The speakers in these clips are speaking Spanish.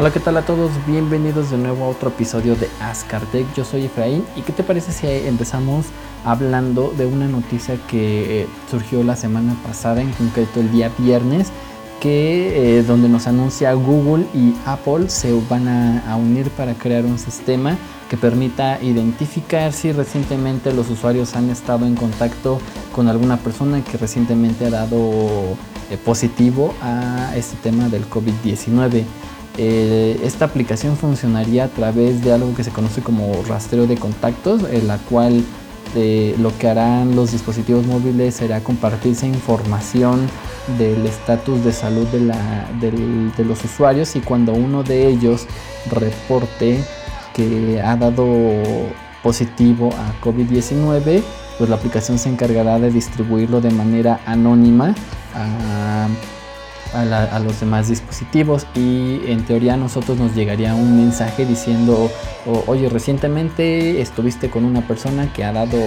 Hola, ¿qué tal a todos? Bienvenidos de nuevo a otro episodio de Ascartech. Yo soy Efraín y ¿qué te parece si empezamos hablando de una noticia que eh, surgió la semana pasada, en concreto el día viernes, que eh, donde nos anuncia Google y Apple se van a, unir para crear un sistema que permita identificar si recientemente los usuarios han estado en contacto con alguna persona que recientemente ha dado eh, positivo a este tema del COVID-19. Eh, esta aplicación funcionaría a través de algo que se conoce como rastreo de contactos, en la cual eh, lo que harán los dispositivos móviles será compartirse información del estatus de salud de, los usuarios y cuando uno de ellos reporte que ha dado positivo a COVID-19, pues la aplicación se encargará de distribuirlo de manera anónima a a, los demás dispositivos y en teoría a nosotros nos llegaría un mensaje diciendo oye recientemente estuviste con una persona que ha dado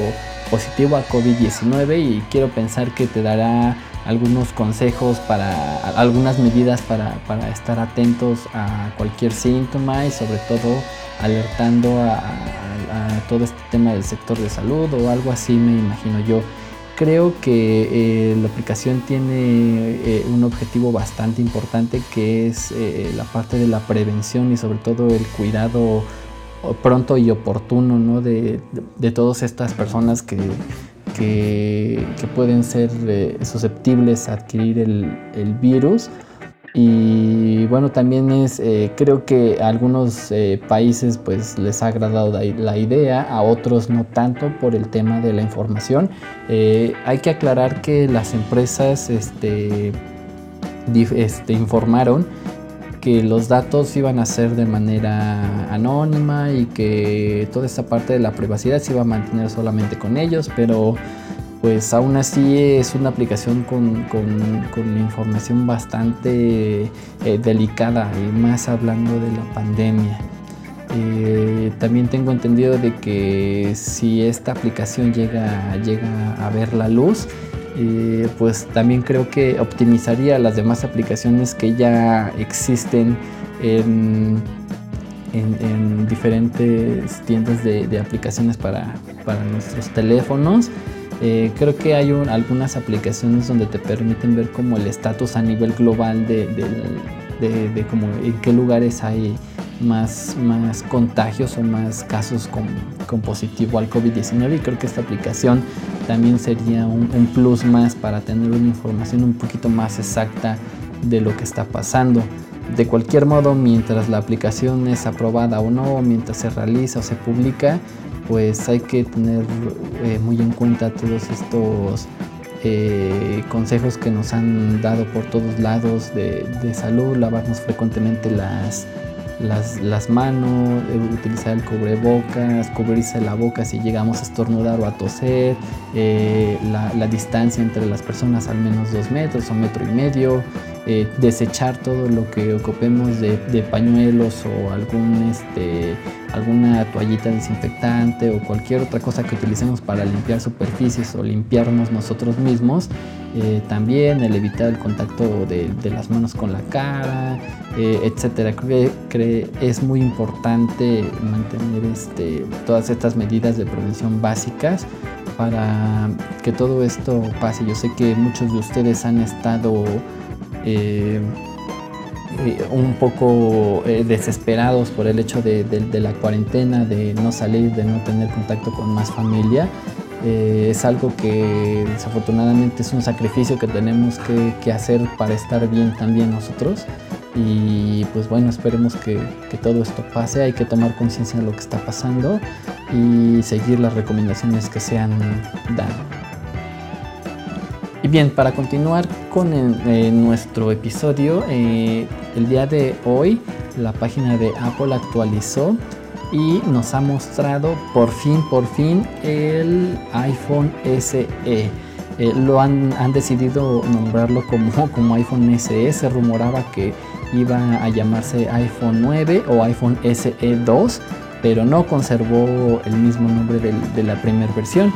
positivo a COVID-19 y quiero pensar que te dará algunos consejos para algunas medidas para, estar atentos a cualquier síntoma y sobre todo alertando a, a todo este tema del sector de salud o algo así me imagino yo creo que eh, la aplicación tiene eh, un objetivo bastante importante que es eh, la parte de la prevención y sobre todo el cuidado pronto y oportuno de, todas estas personas que, pueden ser susceptibles a adquirir el virus. Y bueno, también es, eh, creo que a algunos eh, países pues les ha agradado la, idea, a otros no tanto por el tema de la información. Eh, hay que aclarar que las empresas este, este, informaron que los datos iban a ser de manera anónima y que toda esta parte de la privacidad se iba a mantener solamente con ellos, pero pues aún así es una aplicación con, información bastante eh, delicada y más hablando de la pandemia. Eh, también tengo entendido de que si esta aplicación llega, llega a ver la luz, eh, pues también creo que optimizaría las demás aplicaciones que ya existen en, diferentes tiendas de, aplicaciones para, para nuestros teléfonos. Eh, creo que hay algunas aplicaciones donde te permiten ver como el estatus a nivel global de, como en qué lugares hay más, más contagios o más casos con, positivo al COVID-19 y creo que esta aplicación también sería un, plus más para tener una información un poquito más exacta de lo que está pasando. De cualquier modo, mientras la aplicación es aprobada o no, mientras se realiza o se publica, pues hay que tener eh, muy en cuenta todos estos eh, consejos que nos han dado por todos lados de, salud, lavarnos frecuentemente las, las, manos, eh, utilizar el cubrebocas, cubrirse la boca si llegamos a estornudar o a toser, la, distancia entre las personas al menos dos metros o metro y medio, desechar todo lo que ocupemos de, de pañuelos o algún este, alguna toallita desinfectante o cualquier otra cosa que utilicemos para limpiar superficies o limpiarnos nosotros mismos. Eh, también el evitar el contacto de, las manos con la cara, eh, etcétera. Creo que es muy importante mantener este, todas estas medidas de prevención básicas para que todo esto pase. Yo sé que muchos de ustedes han estado eh, un poco eh, desesperados por el hecho de, la cuarentena, de no salir, de no tener contacto con más familia. Eh, es algo que desafortunadamente es un sacrificio que tenemos que, hacer para estar bien también nosotros. Y pues bueno, esperemos que, que todo esto pase, hay que tomar conciencia de lo que está pasando y seguir las recomendaciones que se han dado. Bien, para continuar con nuestro episodio, eh, el día de hoy la página de Apple actualizó y nos ha mostrado por fin, por fin el iPhone SE. Eh, lo han, han, decidido nombrarlo como, como iPhone SE. Se rumoraba que iba a llamarse iPhone 9 o iPhone SE 2, pero no conservó el mismo nombre de la primera versión.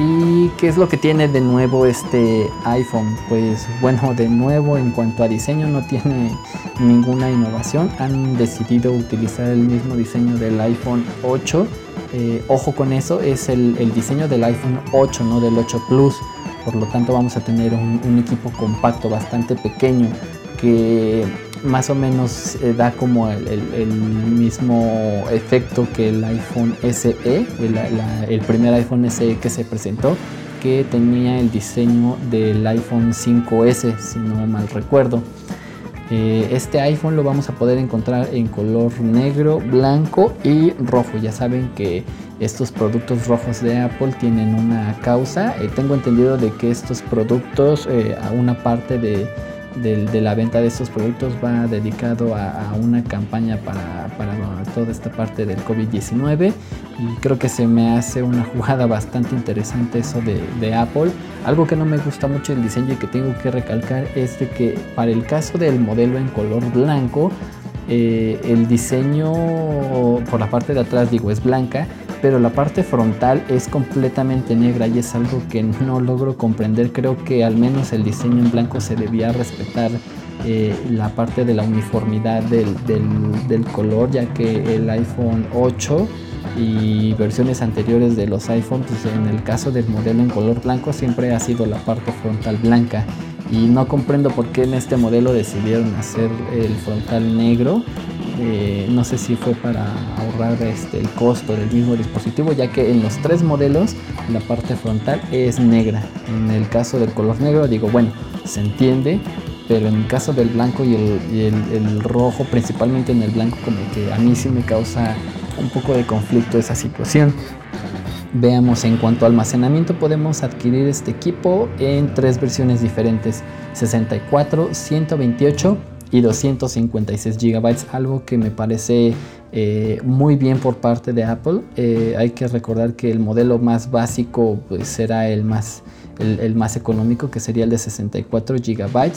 ¿Y qué es lo que tiene de nuevo este iPhone? Pues bueno, de nuevo en cuanto a diseño no tiene ninguna innovación. Han decidido utilizar el mismo diseño del iPhone 8. Eh, ojo con eso, es el, diseño del iPhone 8, no del 8 Plus. Por lo tanto vamos a tener un equipo compacto bastante pequeño que más o menos eh, da como el, mismo efecto que el iPhone SE, el, primer iPhone SE que se presentó, que tenía el diseño del iPhone 5S, si no mal recuerdo. Eh, este iPhone lo vamos a poder encontrar en color negro, blanco y rojo. Ya saben que estos productos rojos de Apple tienen una causa. Eh, tengo entendido de que estos productos, una parte de de, la venta de estos productos va dedicado a, una campaña para, toda esta parte del COVID-19 y creo que se me hace una jugada bastante interesante eso de, Apple. Algo que no me gusta mucho el diseño y que tengo que recalcar es de que para el caso del modelo en color blanco, eh, el diseño por la parte de atrás digo es blanca pero la parte frontal es completamente negra y es algo que no logro comprender. Creo que al menos el diseño en blanco se debía respetar eh, la parte de la uniformidad del, color, ya que el iPhone 8 y versiones anteriores de los iPhones, pues en el caso del modelo en color blanco, siempre ha sido la parte frontal blanca. Y no comprendo por qué en este modelo decidieron hacer el frontal negro eh, no sé si fue para ahorrar este, el costo del mismo dispositivo, ya que en los tres modelos la parte frontal es negra. En el caso del color negro, digo, bueno, se entiende, pero en el caso del blanco y el, rojo, principalmente en el blanco, como que a mí sí me causa un poco de conflicto esa situación. Veamos, en cuanto a almacenamiento podemos adquirir este equipo en tres versiones diferentes, 64, 128 y 256 GB, algo que me parece eh, muy bien por parte de Apple. Eh, hay que recordar que el modelo más básico pues, será el más, el, más económico, que sería el de 64 GB.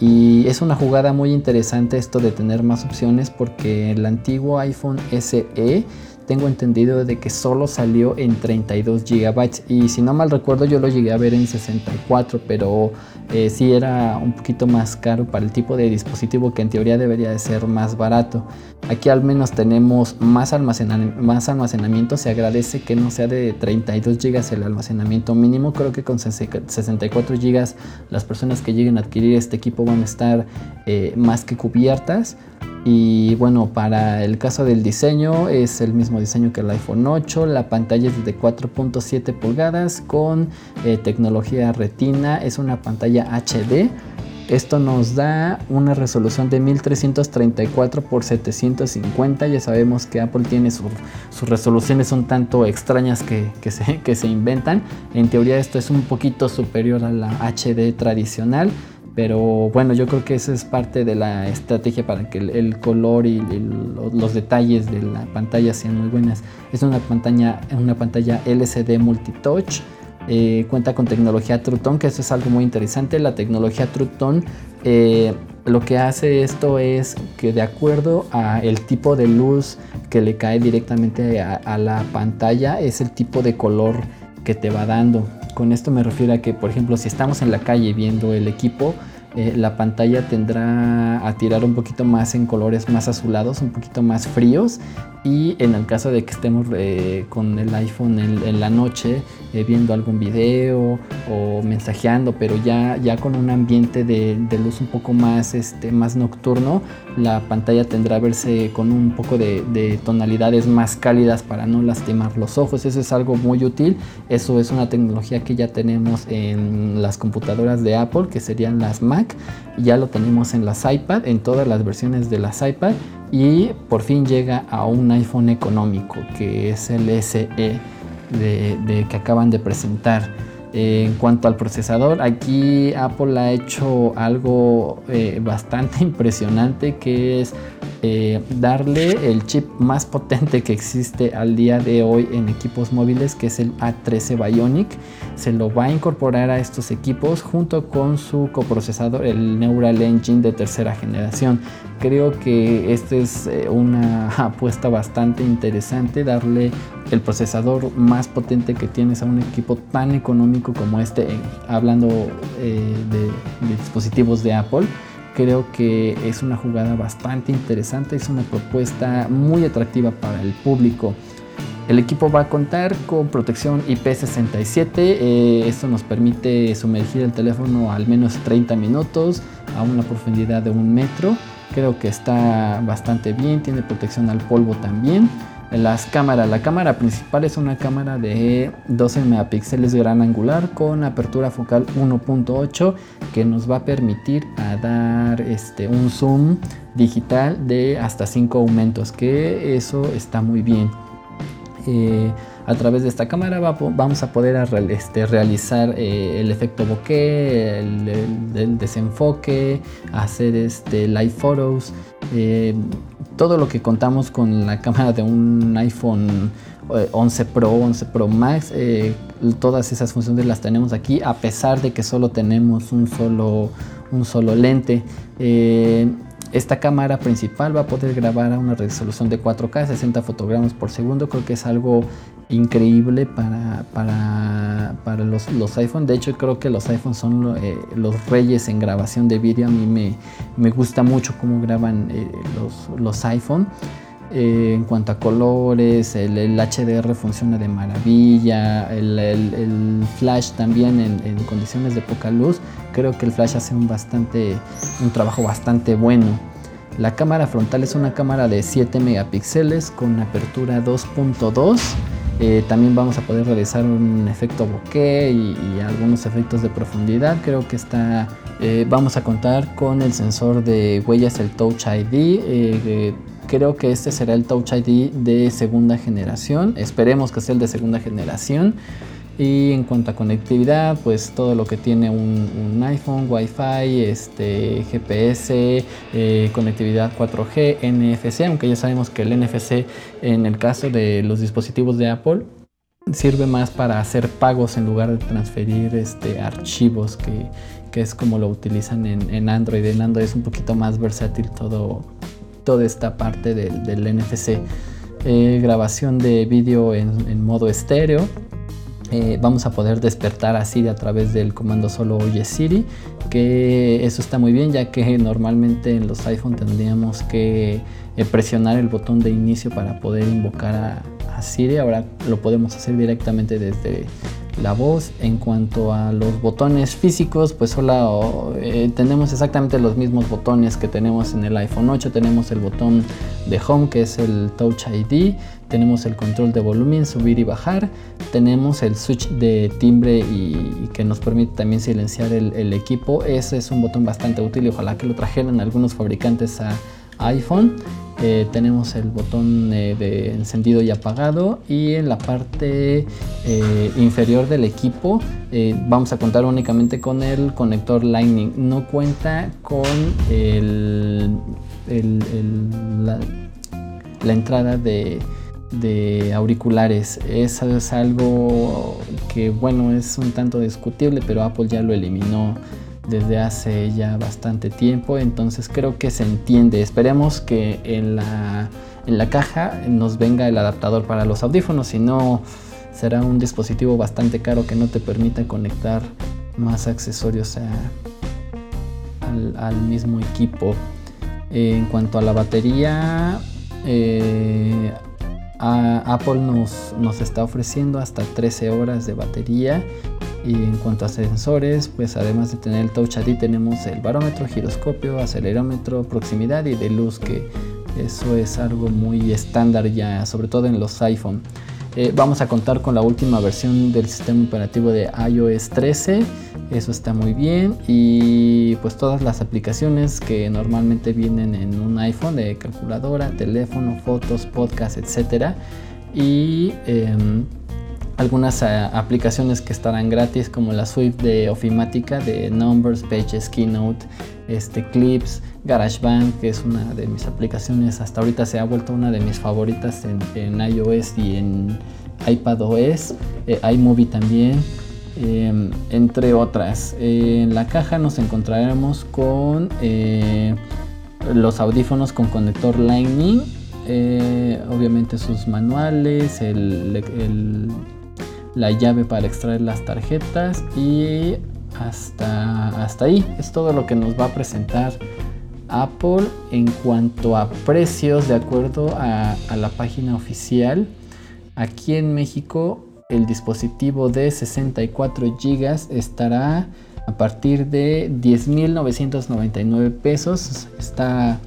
Y es una jugada muy interesante esto de tener más opciones porque el antiguo iPhone SE tengo entendido de que solo salió en 32 GB y si no mal recuerdo yo lo llegué a ver en 64 pero eh, sí era un poquito más caro para el tipo de dispositivo que en teoría debería de ser más barato. Aquí al menos tenemos más, más almacenamiento se agradece que no sea de 32 GB el almacenamiento mínimo creo que con 64 GB las personas que lleguen a adquirir este equipo van a estar eh, más que cubiertas y bueno, para el caso del diseño es el mismo diseño que el iPhone 8. La pantalla es de 4.7 pulgadas con eh, tecnología retina. Es una pantalla HD. Esto nos da una resolución de 1334 x 750. Ya sabemos que Apple tiene sus resoluciones un tanto extrañas que, se, que se inventan. En teoría esto es un poquito superior a la HD tradicional. Pero bueno, yo creo que eso es parte de la estrategia para que el, color y los detalles de la pantalla sean muy buenas. Es una pantalla, una pantalla LCD multitouch. Eh, cuenta con tecnología True Tone, que eso es algo muy interesante. La tecnología True Tone eh, lo que hace esto es que de acuerdo a el tipo de luz que le cae directamente a la pantalla, es el tipo de color que te va dando. Con esto me refiero a que, por ejemplo, si estamos en la calle viendo el equipo, eh, la pantalla tendrá a tirar un poquito más en colores más azulados, un poquito más fríos y en el caso de que estemos eh, con el iPhone en, la noche eh, viendo algún video o mensajeando, pero ya, ya con un ambiente de, luz un poco más, este, más nocturno, la pantalla tendrá a verse con un poco de, tonalidades más cálidas para no lastimar los ojos. Eso es algo muy útil. Eso es una tecnología que ya tenemos en las computadoras de Apple, que serían las Mac. Ya lo tenemos en las iPad, en todas las versiones de las iPad y por fin llega a un iPhone económico que es el SE de, que acaban de presentar. en cuanto al procesador, aquí Apple ha hecho algo eh, bastante impresionante que es eh, darle el chip más potente que existe al día de hoy en equipos móviles, que es el A13 Bionic. Se lo va a incorporar a estos equipos junto con su coprocesador, el Neural Engine de tercera generación. Creo que esta es eh, una apuesta bastante interesante, darle el procesador más potente que tienes a un equipo tan económico como este, eh, hablando de dispositivos de Apple creo que es una jugada bastante interesante, es una propuesta muy atractiva para el público. El equipo va a contar con protección IP67, eh, esto nos permite sumergir el teléfono al menos 30 minutos a una profundidad de un metro. Creo que está bastante bien, tiene protección al polvo también. Las cámaras, la cámara principal es una cámara de 12 megapíxeles gran angular con apertura focal 1.8 que nos va a permitir a dar este, un zoom digital de hasta 5 aumentos, que eso está muy bien. Eh, a través de esta cámara vamos a poder este, realizar eh, el efecto bokeh, el, desenfoque, hacer este, live photos, eh, todo lo que contamos con la cámara de un iPhone 11 eh, Pro, 11 Pro Max, todas esas funciones las tenemos aquí a pesar de que solo tenemos un solo, un solo lente. Esta cámara principal va a poder grabar a una resolución de 4K, 60 fotogramas por segundo. Creo que es algo increíble para, para, para los, los iPhone. De hecho, creo que los iPhones son eh, los reyes en grabación de vídeo. A mí me, me gusta mucho cómo graban eh, los, los iPhone. Eh, en cuanto a colores, el, HDR funciona de maravilla, el, el, flash también en, en, condiciones de poca luz, creo que el flash hace un, bastante, un trabajo bastante bueno. La cámara frontal es una cámara de 7 megapíxeles con apertura 2.2 eh, también vamos a poder realizar un efecto bokeh y, algunos efectos de profundidad. Creo que está, eh, vamos a contar con el sensor de huellas, el Touch ID. Eh, creo que este será el Touch ID de segunda generación. Esperemos que sea el de segunda generación. Y en cuanto a conectividad, pues todo lo que tiene un, iPhone, Wi-Fi, este, GPS, eh, conectividad 4G, NFC, aunque ya sabemos que el NFC en el caso de los dispositivos de Apple sirve más para hacer pagos en lugar de transferir este, archivos, que, es como lo utilizan en, Android. En Android es un poquito más versátil todo, toda esta parte del, NFC. Eh, grabación de vídeo en, en modo estéreo eh, vamos a poder despertar a Siri a través del comando solo oye Siri, que eso está muy bien ya que normalmente en los iPhone tendríamos que eh, presionar el botón de inicio para poder invocar a, a Siri, ahora lo podemos hacer directamente desde la voz. En cuanto a los botones físicos, pues solo eh, tenemos exactamente los mismos botones que tenemos en el iPhone 8. Tenemos el botón de Home que es el Touch ID, tenemos el control de volumen, subir y bajar, tenemos el switch de timbre y, que nos permite también silenciar el, equipo. Ese es un botón bastante útil y ojalá que lo trajeran algunos fabricantes a iPhone. Eh, tenemos el botón eh, de encendido y apagado y en la parte eh, inferior del equipo vamos a contar únicamente con el conector Lightning. No cuenta con la, entrada de, de auriculares. Eso es algo que bueno es un tanto discutible, pero Apple ya lo eliminó desde hace ya bastante tiempo, entonces creo que se entiende. Esperemos que en la, en la caja nos venga el adaptador para los audífonos, si no será un dispositivo bastante caro que no te permita conectar más accesorios al, mismo equipo. en cuanto a la batería, eh, Apple nos, nos, está ofreciendo hasta 13 horas de batería y en cuanto a sensores, pues además de tener el Touch ID tenemos el barómetro, giroscopio, acelerómetro, proximidad y de luz, que eso es algo muy estándar ya, sobre todo en los iPhone. Eh, vamos a contar con la última versión del sistema operativo de iOS 13, eso está muy bien. Y pues todas las aplicaciones que normalmente vienen en un iPhone de calculadora, teléfono, fotos, podcast, etcétera. Y em, algunas eh, aplicaciones que estarán gratis como la suite de ofimática de Numbers, Pages, Keynote, este, Clips, GarageBand, que es una de mis aplicaciones, hasta ahorita se ha vuelto una de mis favoritas en, iOS y en iPadOS, eh, iMovie también, em, entre otras. en la caja nos encontraremos con eh, los audífonos con conector Lightning, eh, obviamente sus manuales, la llave para extraer las tarjetas y hasta, hasta ahí es todo lo que nos va a presentar Apple en cuanto a precios de acuerdo a, la página oficial. Aquí en México el dispositivo de 64 GB estará a partir de 10.999 pesos. Está,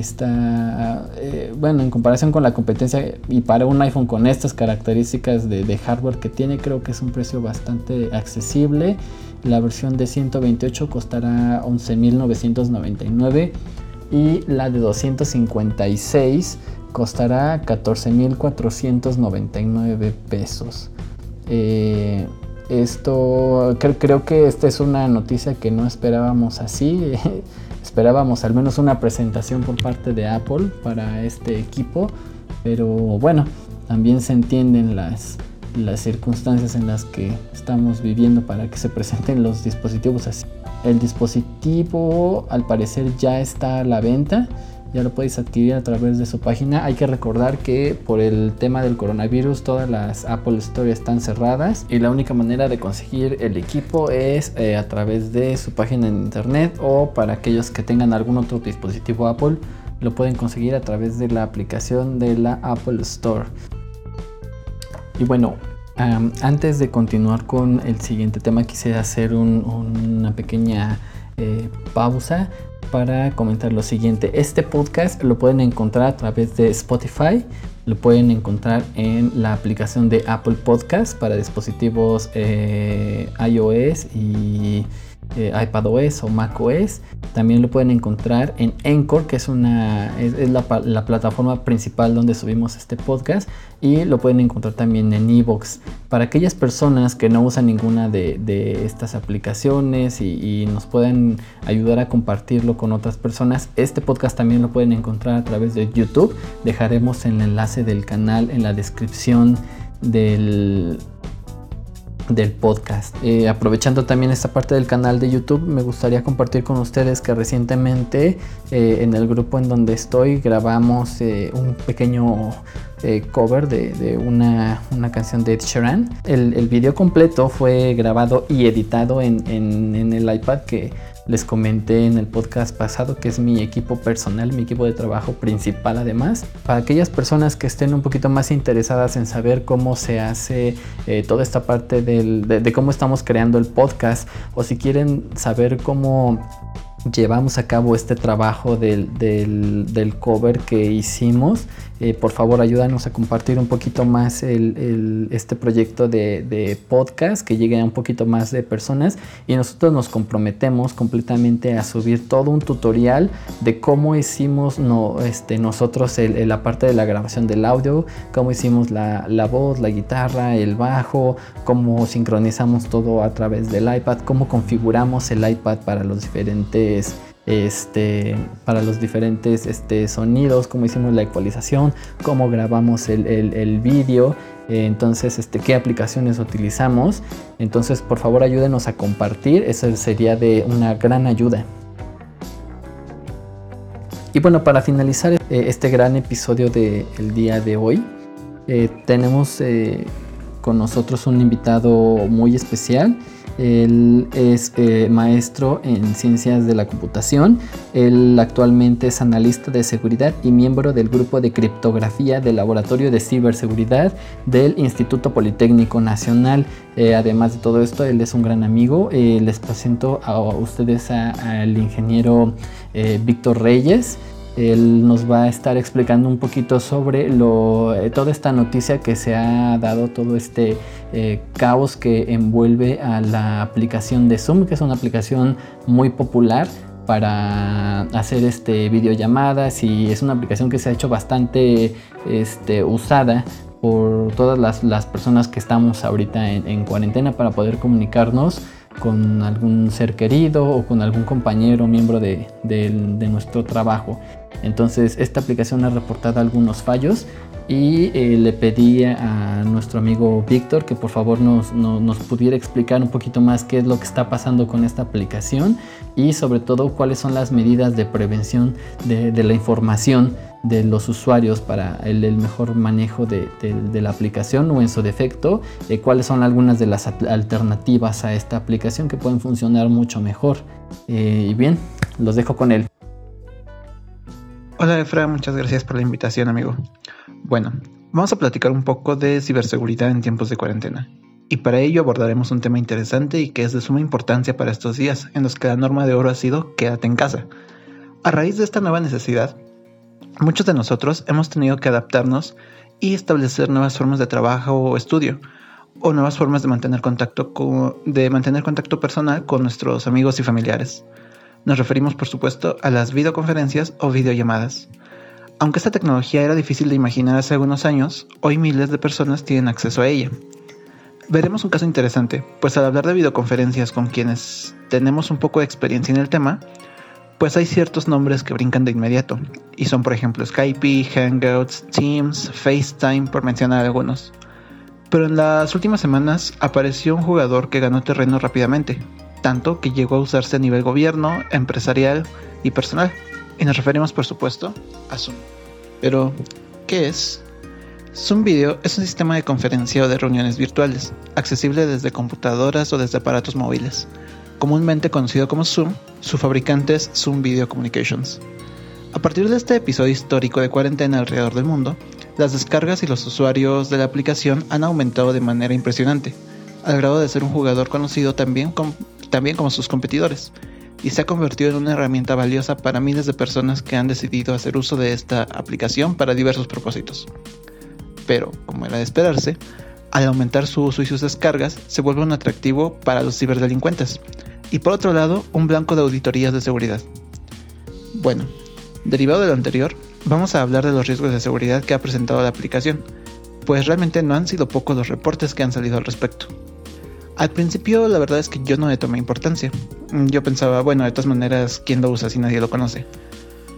está eh, bueno, en comparación con la competencia y para un iPhone con estas características de, hardware que tiene, creo que es un precio bastante accesible. La versión de 128 costará 11.999 y la de 256 costará 14.499 pesos. Eh, esto creo, que esta es una noticia que no esperábamos así. esperábamos al menos una presentación por parte de Apple para este equipo. Pero bueno, también se entienden las, las circunstancias en las que estamos viviendo para que se presenten los dispositivos. El dispositivo al parecer ya está a la venta, ya lo puedes adquirir a través de su página. Hay que recordar que por el tema del coronavirus todas las Apple Store están cerradas y la única manera de conseguir el equipo es eh, a través de su página en internet o para aquellos que tengan algún otro dispositivo Apple lo pueden conseguir a través de la aplicación de la Apple Store. Y bueno, antes de continuar con el siguiente tema, quisiera hacer una pequeña eh, pausa para comentar lo siguiente. Este podcast lo pueden encontrar a través de Spotify, lo pueden encontrar en la aplicación de Apple Podcast para dispositivos eh, iOS y eh, iPadOS o macOS. También lo pueden encontrar en Encore, que es, una, es, la, plataforma principal donde subimos este podcast. Y lo pueden encontrar también en Evox. Para aquellas personas que no usan ninguna de, estas aplicaciones y, y, nos pueden ayudar a compartirlo con otras personas, este podcast también lo pueden encontrar a través de YouTube. Dejaremos el enlace del canal en la descripción del del podcast. Eh, aprovechando también esta parte del canal de YouTube, me gustaría compartir con ustedes que recientemente eh, en el grupo en donde estoy grabamos eh, un pequeño cover de, una, canción de Ed Sheeran. El, el, video completo fue grabado y editado en, en el iPad que les comenté en el podcast pasado que es mi equipo personal, mi equipo de trabajo principal además. Para aquellas personas que estén un poquito más interesadas en saber cómo se hace eh, toda esta parte de cómo estamos creando el podcast o si quieren saber cómo llevamos a cabo este trabajo del, cover que hicimos. Eh, por favor, ayúdanos a compartir un poquito más este proyecto de, podcast, que llegue a un poquito más de personas. Y nosotros nos comprometemos completamente a subir todo un tutorial de cómo hicimos no, este, nosotros la parte de la grabación del audio, cómo hicimos la, la voz, la guitarra, el bajo, cómo sincronizamos todo a través del iPad, cómo configuramos el iPad para los diferentes este, para los diferentes este, sonidos, cómo hicimos la ecualización, cómo grabamos el, el, vídeo, eh, entonces este, qué aplicaciones utilizamos. Entonces por favor ayúdenos a compartir, eso sería de una gran ayuda. Y bueno, para finalizar eh, este gran episodio del día de hoy, eh, tenemos con nosotros un invitado muy especial él es eh, maestro en ciencias de la computación. Él actualmente es analista de seguridad y miembro del grupo de criptografía del Laboratorio de Ciberseguridad del Instituto Politécnico Nacional. Eh, además de todo esto, él es un gran amigo. Eh, les presento a ustedes al ingeniero Víctor Reyes. Él nos va a estar explicando un poquito sobre eh, toda esta noticia que se ha dado, todo este eh, caos que envuelve a la aplicación de Zoom, que es una aplicación muy popular para hacer este videollamadas y es una aplicación que se ha hecho bastante este, usada por todas las, personas que estamos ahorita en, cuarentena para poder comunicarnos con algún ser querido o con algún compañero miembro de, nuestro trabajo. Entonces esta aplicación ha reportado algunos fallos y eh, le pedí a nuestro amigo Víctor que por favor nos, pudiera explicar un poquito más qué es lo que está pasando con esta aplicación y sobre todo cuáles son las medidas de prevención de, la información de los usuarios para el, mejor manejo de, la aplicación o en su defecto, eh, cuáles son algunas de las alternativas a esta aplicación que pueden funcionar mucho mejor. Eh, y bien, los dejo con él. Hola Efra, muchas gracias por la invitación amigo. Bueno, vamos a platicar un poco de ciberseguridad en tiempos de cuarentena. Y para ello abordaremos un tema interesante y que es de suma importancia para estos días, en los que la norma de oro ha sido quédate en casa. A raíz de esta nueva necesidad, muchos de nosotros hemos tenido que adaptarnos y establecer nuevas formas de trabajo o estudio, o nuevas formas de mantener contacto, de mantener contacto personal con nuestros amigos y familiares. Nos referimos, por supuesto, a las videoconferencias o videollamadas. Aunque esta tecnología era difícil de imaginar hace algunos años, hoy miles de personas tienen acceso a ella. Veremos un caso interesante, pues al hablar de videoconferencias con quienes tenemos un poco de experiencia en el tema, pues hay ciertos nombres que brincan de inmediato, y son por ejemplo Skype, Hangouts, Teams, FaceTime, por mencionar algunos. Pero en las últimas semanas apareció un jugador que ganó terreno rápidamente, tanto que llegó a usarse a nivel gobierno, empresarial y personal. Y nos referimos, por supuesto, a Zoom. Pero, ¿qué es? Zoom Video es un sistema de conferencia o de reuniones virtuales, accesible desde computadoras o desde aparatos móviles. Comúnmente conocido como Zoom, su fabricante es Zoom Video Communications. A partir de este episodio histórico de cuarentena alrededor del mundo, las descargas y los usuarios de la aplicación han aumentado de manera impresionante, al grado de ser un jugador conocido también, también como sus competidores, y se ha convertido en una herramienta valiosa para miles de personas que han decidido hacer uso de esta aplicación para diversos propósitos. Pero, como era de esperarse, al aumentar su uso y sus descargas, se vuelve un atractivo para los ciberdelincuentes, y por otro lado, un blanco de auditorías de seguridad. Bueno, derivado de lo anterior, vamos a hablar de los riesgos de seguridad que ha presentado la aplicación, pues realmente no han sido pocos los reportes que han salido al respecto. Al principio la verdad es que yo no le tomé importancia. Yo pensaba, bueno, de todas maneras, ¿quién lo usa si nadie lo conoce?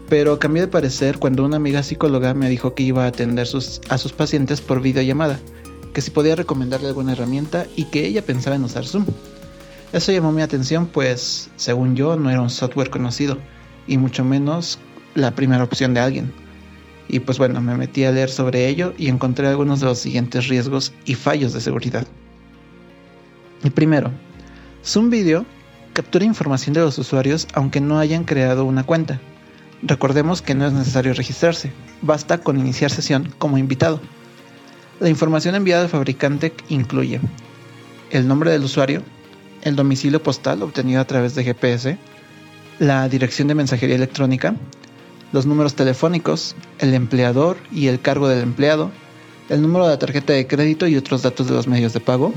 Pero cambié de parecer cuando una amiga psicóloga me dijo que iba a atender a sus pacientes por videollamada, que si podía recomendarle alguna herramienta y que ella pensaba en usar Zoom. Eso llamó mi atención pues, según yo, no era un software conocido, y mucho menos la primera opción de alguien. Y pues bueno, me metí a leer sobre ello y encontré algunos de los siguientes riesgos y fallos de seguridad. El primero, Zoom Video captura información de los usuarios aunque no hayan creado una cuenta. Recordemos que no es necesario registrarse, basta con iniciar sesión como invitado. La información enviada al fabricante incluye el nombre del usuario, el domicilio postal obtenido a través de GPS, la dirección de mensajería electrónica, los números telefónicos, el empleador y el cargo del empleado, el número de la tarjeta de crédito y otros datos de los medios de pago,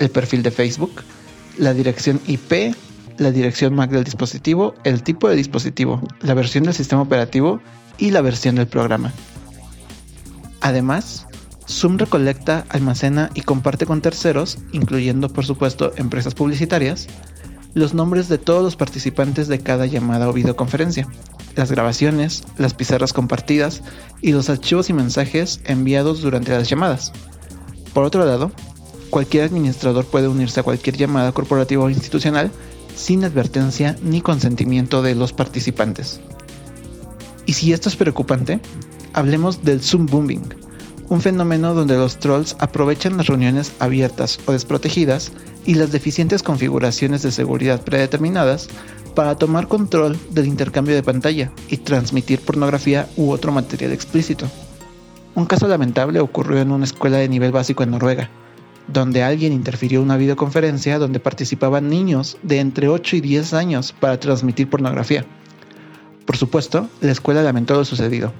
el perfil de Facebook, la dirección IP, la dirección MAC del dispositivo, el tipo de dispositivo, la versión del sistema operativo y la versión del programa. Además, Zoom recolecta, almacena y comparte con terceros, incluyendo por supuesto empresas publicitarias, los nombres de todos los participantes de cada llamada o videoconferencia, las grabaciones, las pizarras compartidas y los archivos y mensajes enviados durante las llamadas. Por otro lado, cualquier administrador puede unirse a cualquier llamada corporativa o institucional sin advertencia ni consentimiento de los participantes. Y si esto es preocupante, hablemos del Zoom Booming, un fenómeno donde los trolls aprovechan las reuniones abiertas o desprotegidas y las deficientes configuraciones de seguridad predeterminadas para tomar control del intercambio de pantalla y transmitir pornografía u otro material explícito. Un caso lamentable ocurrió en una escuela de nivel básico en Noruega, donde alguien interfirió una videoconferencia donde participaban niños de entre 8 y 10 años para transmitir pornografía. Por supuesto, la escuela lamentó lo sucedido.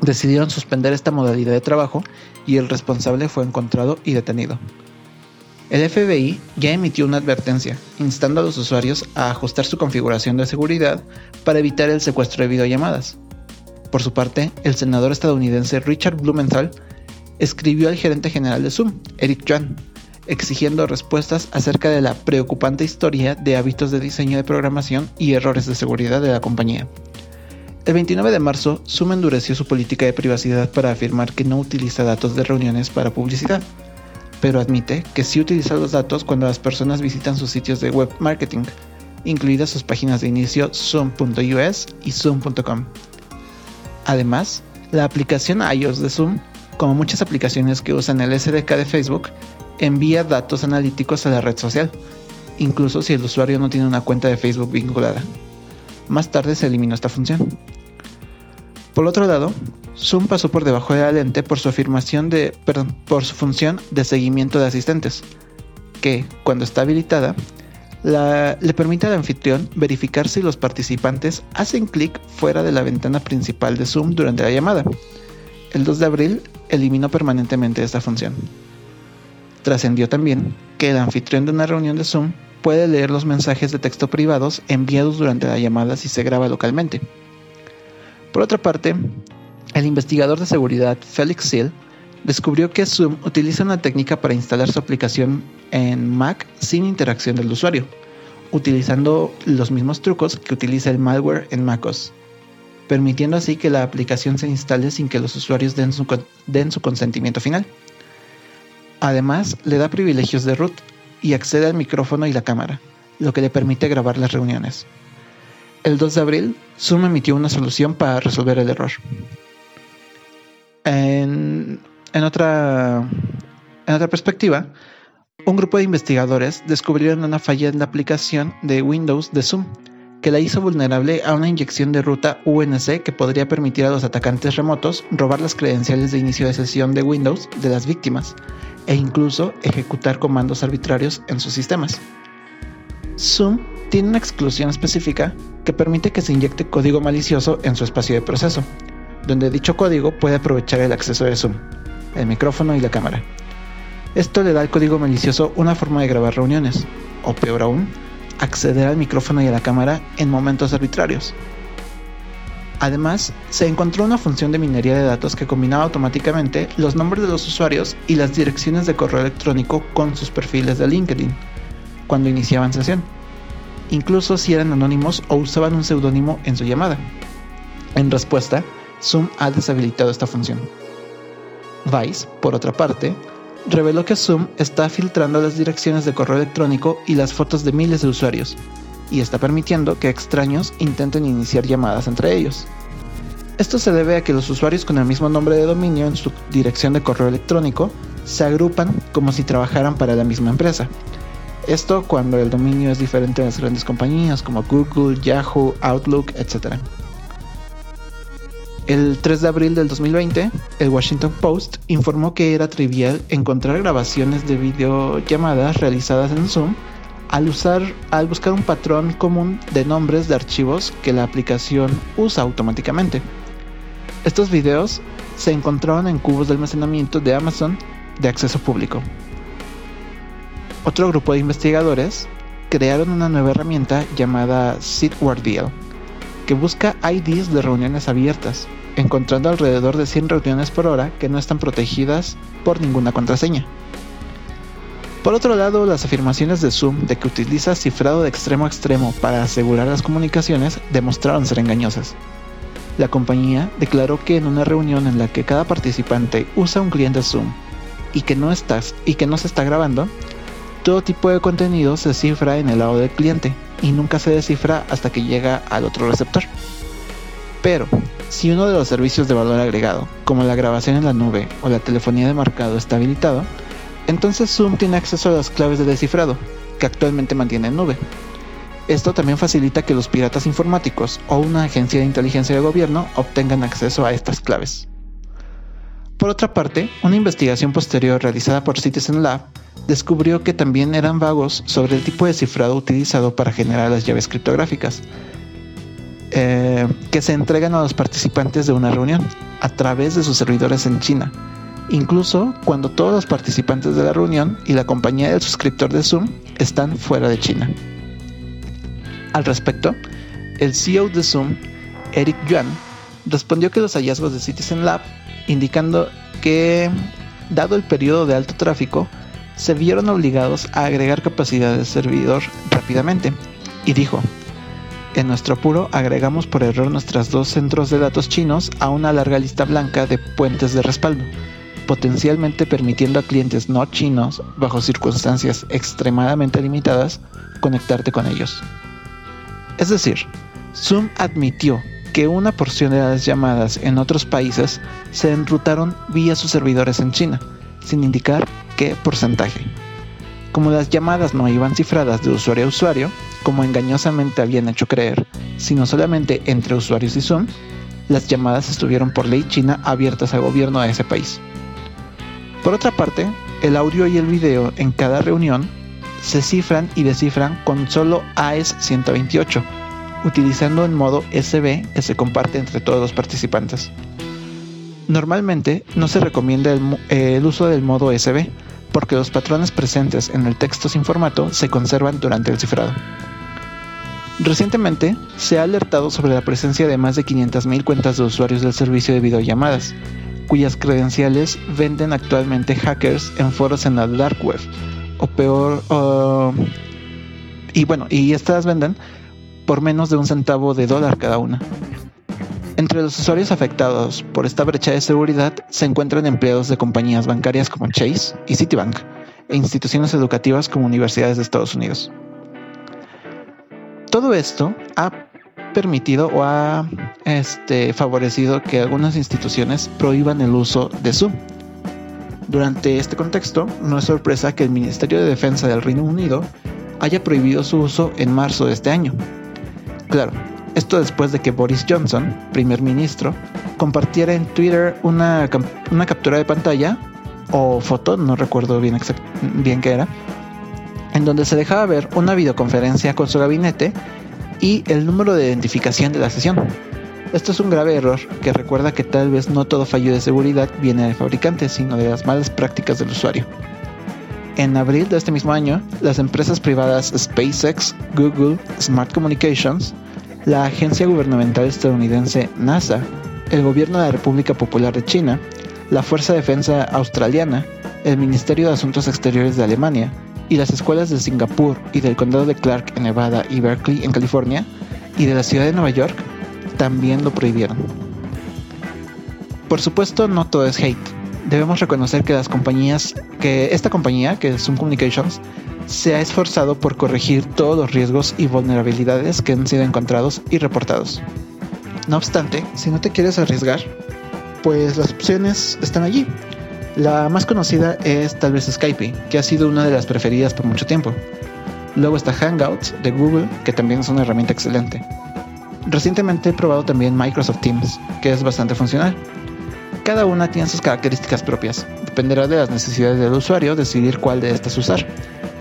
Decidieron suspender esta modalidad de trabajo y el responsable fue encontrado y detenido. El FBI ya emitió una advertencia, instando a los usuarios a ajustar su configuración de seguridad para evitar el secuestro de videollamadas. Por su parte, el senador estadounidense Richard Blumenthal escribió al gerente general de Zoom, Eric Yuan, exigiendo respuestas acerca de la preocupante historia de hábitos de diseño de programación y errores de seguridad de la compañía. El 29 de marzo, Zoom endureció su política de privacidad para afirmar que no utiliza datos de reuniones para publicidad, pero admite que sí utiliza los datos cuando las personas visitan sus sitios de web marketing, incluidas sus páginas de inicio zoom.us y zoom.com. Además, la aplicación iOS de Zoom, como muchas aplicaciones que usan el SDK de Facebook, envía datos analíticos a la red social, incluso si el usuario no tiene una cuenta de Facebook vinculada. Más tarde se eliminó esta función. Por otro lado, Zoom pasó por debajo de la lente por su afirmación de, por su función de seguimiento de asistentes, que, cuando está habilitada, le permite al anfitrión verificar si los participantes hacen clic fuera de la ventana principal de Zoom durante la llamada. El 2 de abril eliminó permanentemente esta función. Trascendió también que el anfitrión de una reunión de Zoom puede leer los mensajes de texto privados enviados durante la llamada si se graba localmente. Por otra parte, el investigador de seguridad Felix Seal descubrió que Zoom utiliza una técnica para instalar su aplicación en Mac sin interacción del usuario, utilizando los mismos trucos que utiliza el malware en MacOS, permitiendo así que la aplicación se instale sin que los usuarios den su, den su consentimiento final. Además, le da privilegios de root y accede al micrófono y la cámara, lo que le permite grabar las reuniones. El 2 de abril, Zoom emitió una solución para resolver el error. En, otra, en otra perspectiva, un grupo de investigadores descubrieron una falla en la aplicación de Windows de Zoom que la hizo vulnerable a una inyección de ruta UNC que podría permitir a los atacantes remotos robar las credenciales de inicio de sesión de Windows de las víctimas e incluso ejecutar comandos arbitrarios en sus sistemas. Zoom tiene una exclusión específica que permite que se inyecte código malicioso en su espacio de proceso, donde dicho código puede aprovechar el acceso de Zoom, el micrófono y la cámara. Esto le da al código malicioso una forma de grabar reuniones, o peor aún, acceder al micrófono y a la cámara en momentos arbitrarios, Además, se encontró una función de minería de datos que combinaba automáticamente los nombres de los usuarios y las direcciones de correo electrónico con sus perfiles de LinkedIn cuando iniciaban sesión, incluso si eran anónimos o usaban un seudónimo en su llamada. En respuesta, Zoom ha deshabilitado esta función. Vice, por otra parte, reveló que Zoom está filtrando las direcciones de correo electrónico y las fotos de miles de usuarios, y está permitiendo que extraños intenten iniciar llamadas entre ellos. Esto se debe a que los usuarios con el mismo nombre de dominio en su dirección de correo electrónico se agrupan como si trabajaran para la misma empresa. Esto cuando el dominio es diferente de las grandes compañías como Google, Yahoo, Outlook, etc. El 3 de abril del 2020, el Washington Post informó que era trivial encontrar grabaciones de videollamadas realizadas en Zoom al, usar, al buscar un patrón común de nombres de archivos que la aplicación usa automáticamente. Estos videos se encontraron en cubos de almacenamiento de Amazon de acceso público. Otro grupo de investigadores crearon una nueva herramienta llamada SeedWardial que busca IDs de reuniones abiertas, encontrando alrededor de 100 reuniones por hora que no están protegidas por ninguna contraseña. Por otro lado, las afirmaciones de Zoom de que utiliza cifrado de extremo a extremo para asegurar las comunicaciones demostraron ser engañosas. La compañía declaró que en una reunión en la que cada participante usa un cliente Zoom y que no, estás, y que no se está grabando, todo tipo de contenido se cifra en el lado del cliente y nunca se descifra hasta que llega al otro receptor. Pero, si uno de los servicios de valor agregado, como la grabación en la nube o la telefonía de marcado está habilitado, entonces Zoom tiene acceso a las claves de descifrado, que actualmente mantiene en nube. Esto también facilita que los piratas informáticos o una agencia de inteligencia de gobierno obtengan acceso a estas claves. Por otra parte, una investigación posterior realizada por Citizen Lab descubrió que también eran vagos sobre el tipo de cifrado utilizado para generar las llaves criptográficas, eh, que se entregan a los participantes de una reunión a través de sus servidores en China, incluso cuando todos los participantes de la reunión y la compañía del suscriptor de Zoom están fuera de China. Al respecto, el CEO de Zoom, Eric Yuan, respondió que los hallazgos de Citizen Lab indicando que dado el periodo de alto tráfico, se vieron obligados a agregar capacidad de servidor rápidamente, y dijo, en nuestro apuro agregamos por error nuestros dos centros de datos chinos a una larga lista blanca de puentes de respaldo, potencialmente permitiendo a clientes no chinos, bajo circunstancias extremadamente limitadas, conectarte con ellos. Es decir, Zoom admitió que una porción de las llamadas en otros países se enrutaron vía sus servidores en China, sin indicar qué porcentaje. Como las llamadas no iban cifradas de usuario a usuario, como engañosamente habían hecho creer, sino solamente entre usuarios y Zoom, las llamadas estuvieron por ley china abiertas al gobierno de ese país. Por otra parte, el audio y el video en cada reunión se cifran y descifran con solo AES 128, utilizando el modo SB que se comparte entre todos los participantes. Normalmente no se recomienda el, uso del modo SB, porque los patrones presentes en el texto sin formato se conservan durante el cifrado. Recientemente se ha alertado sobre la presencia de más de 500.000 cuentas de usuarios del servicio de videollamadas, cuyas credenciales venden actualmente hackers en foros en la dark web, o peor, y bueno, y estas venden por menos de un centavo de dólar cada una. Entre los usuarios afectados por esta brecha de seguridad se encuentran empleados de compañías bancarias como Chase y Citibank e instituciones educativas como universidades de Estados Unidos. Todo esto ha permitido o ha este, favorecido que algunas instituciones prohíban el uso de Zoom. Durante este contexto, no es sorpresa que el Ministerio de Defensa del Reino Unido haya prohibido su uso en marzo de este año. Claro, esto después de que Boris Johnson, primer ministro, compartiera en Twitter una, captura de pantalla o foto, no recuerdo bien, bien qué era, en donde se dejaba ver una videoconferencia con su gabinete y el número de identificación de la sesión. Esto es un grave error que recuerda que tal vez no todo fallo de seguridad viene del fabricante, sino de las malas prácticas del usuario. En abril de este mismo año, las empresas privadas SpaceX, Google, Smart Communications la agencia gubernamental estadounidense NASA, el gobierno de la República Popular de China, la Fuerza de Defensa Australiana, el Ministerio de Asuntos Exteriores de Alemania y las escuelas de Singapur y del condado de Clark en Nevada y Berkeley en California y de la ciudad de Nueva York también lo prohibieron. Por supuesto, no todo es hate. Debemos reconocer que las compañías, que esta compañía, que es Zoom Communications, se ha esforzado por corregir todos los riesgos y vulnerabilidades que han sido encontrados y reportados. No obstante, si no te quieres arriesgar, pues las opciones están allí. La más conocida es tal vez Skype, que ha sido una de las preferidas por mucho tiempo. Luego está Hangouts de Google, que también es una herramienta excelente. Recientemente he probado también Microsoft Teams, que es bastante funcional. Cada una tiene sus características propias. Dependerá de las necesidades del usuario decidir cuál de estas usar.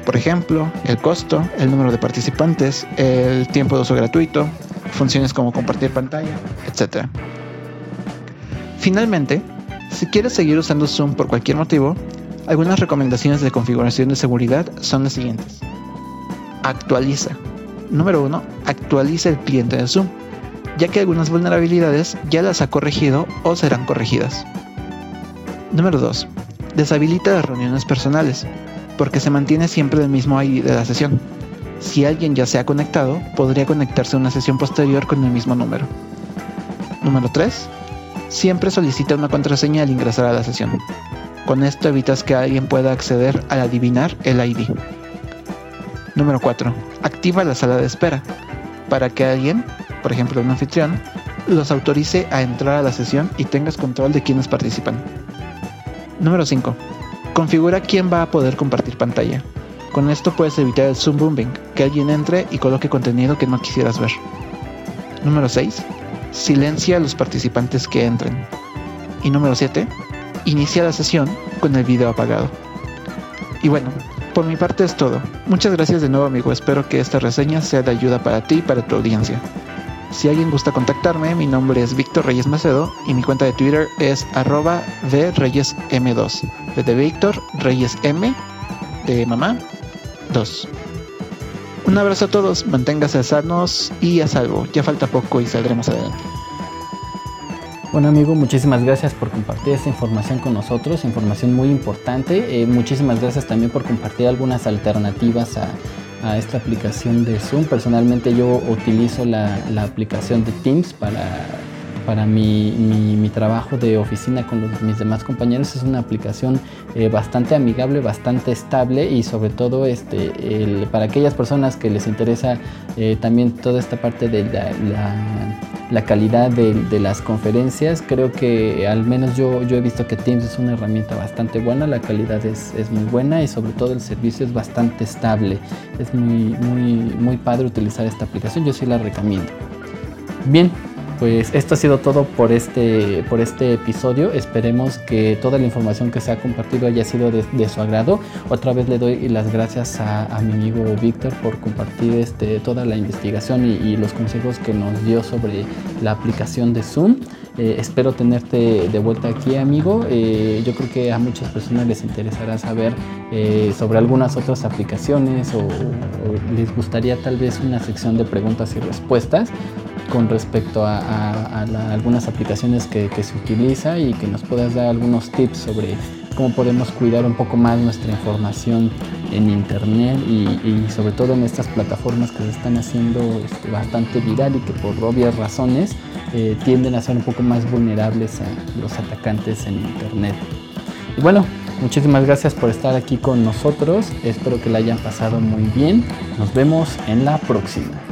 Por ejemplo, el costo, el número de participantes, el tiempo de uso gratuito, funciones como compartir pantalla, etc. Finalmente, si quieres seguir usando Zoom por cualquier motivo, algunas recomendaciones de configuración de seguridad son las siguientes. Actualiza. Número 1. Actualiza el cliente de Zoom, ya que algunas vulnerabilidades ya las ha corregido o serán corregidas. Número 2. Deshabilita las reuniones personales, porque se mantiene siempre el mismo ID de la sesión. Si alguien ya se ha conectado, podría conectarse a una sesión posterior con el mismo número. Número 3. Siempre solicita una contraseña al ingresar a la sesión. Con esto evitas que alguien pueda acceder al adivinar el ID. Número 4. Activa la sala de espera para que alguien, por ejemplo un anfitrión, los autorice a entrar a la sesión y tengas control de quienes participan. Número 5. Configura quién va a poder compartir pantalla. Con esto puedes evitar el zoom booming, que alguien entre y coloque contenido que no quisieras ver. Número 6. Silencia a los participantes que entren. Y número 7. Inicia la sesión con el video apagado. Y bueno, por mi parte es todo. Muchas gracias de nuevo amigo, espero que esta reseña sea de ayuda para ti y para tu audiencia. Si alguien gusta contactarme, mi nombre es Víctor Reyes Macedo y mi cuenta de Twitter es arroba de Reyes M2. De Víctor Reyes M de mamá 2. Un abrazo a todos, manténgase sanos y a salvo. Ya falta poco y saldremos adelante. Bueno amigo, muchísimas gracias por compartir esta información con nosotros, información muy importante. Eh, muchísimas gracias también por compartir algunas alternativas a, esta aplicación de Zoom. Personalmente yo utilizo la, la aplicación de Teams para para mi, mi, trabajo de oficina con mis demás compañeros es una aplicación eh, bastante amigable, bastante estable y sobre todo este, para aquellas personas que les interesa eh, también toda esta parte de la, calidad de, de, las conferencias, creo que al menos yo, yo he visto que Teams es una herramienta bastante buena, la calidad es, es muy buena y sobre todo el servicio es bastante estable. Es muy, muy, muy padre utilizar esta aplicación, yo sí la recomiendo. Bien, pues esto ha sido todo por este, por este episodio. Esperemos que toda la información que se ha compartido haya sido de, su agrado. Otra vez le doy las gracias a, mi amigo Víctor por compartir este, toda la investigación y, los consejos que nos dio sobre la aplicación de Zoom. Eh, espero tenerte de vuelta aquí, amigo. Eh, yo creo que a muchas personas les interesará saber eh, sobre algunas otras aplicaciones o, les gustaría tal vez una sección de preguntas y respuestas con respecto a, algunas aplicaciones que, se utiliza y que nos puedas dar algunos tips sobre cómo podemos cuidar un poco más nuestra información en internet y, sobre todo en estas plataformas que se están haciendo este, bastante viral y que por obvias razones eh, tienden a ser un poco más vulnerables a los atacantes en internet. Y bueno, muchísimas gracias por estar aquí con nosotros. Espero que la hayan pasado muy bien. Nos vemos en la próxima.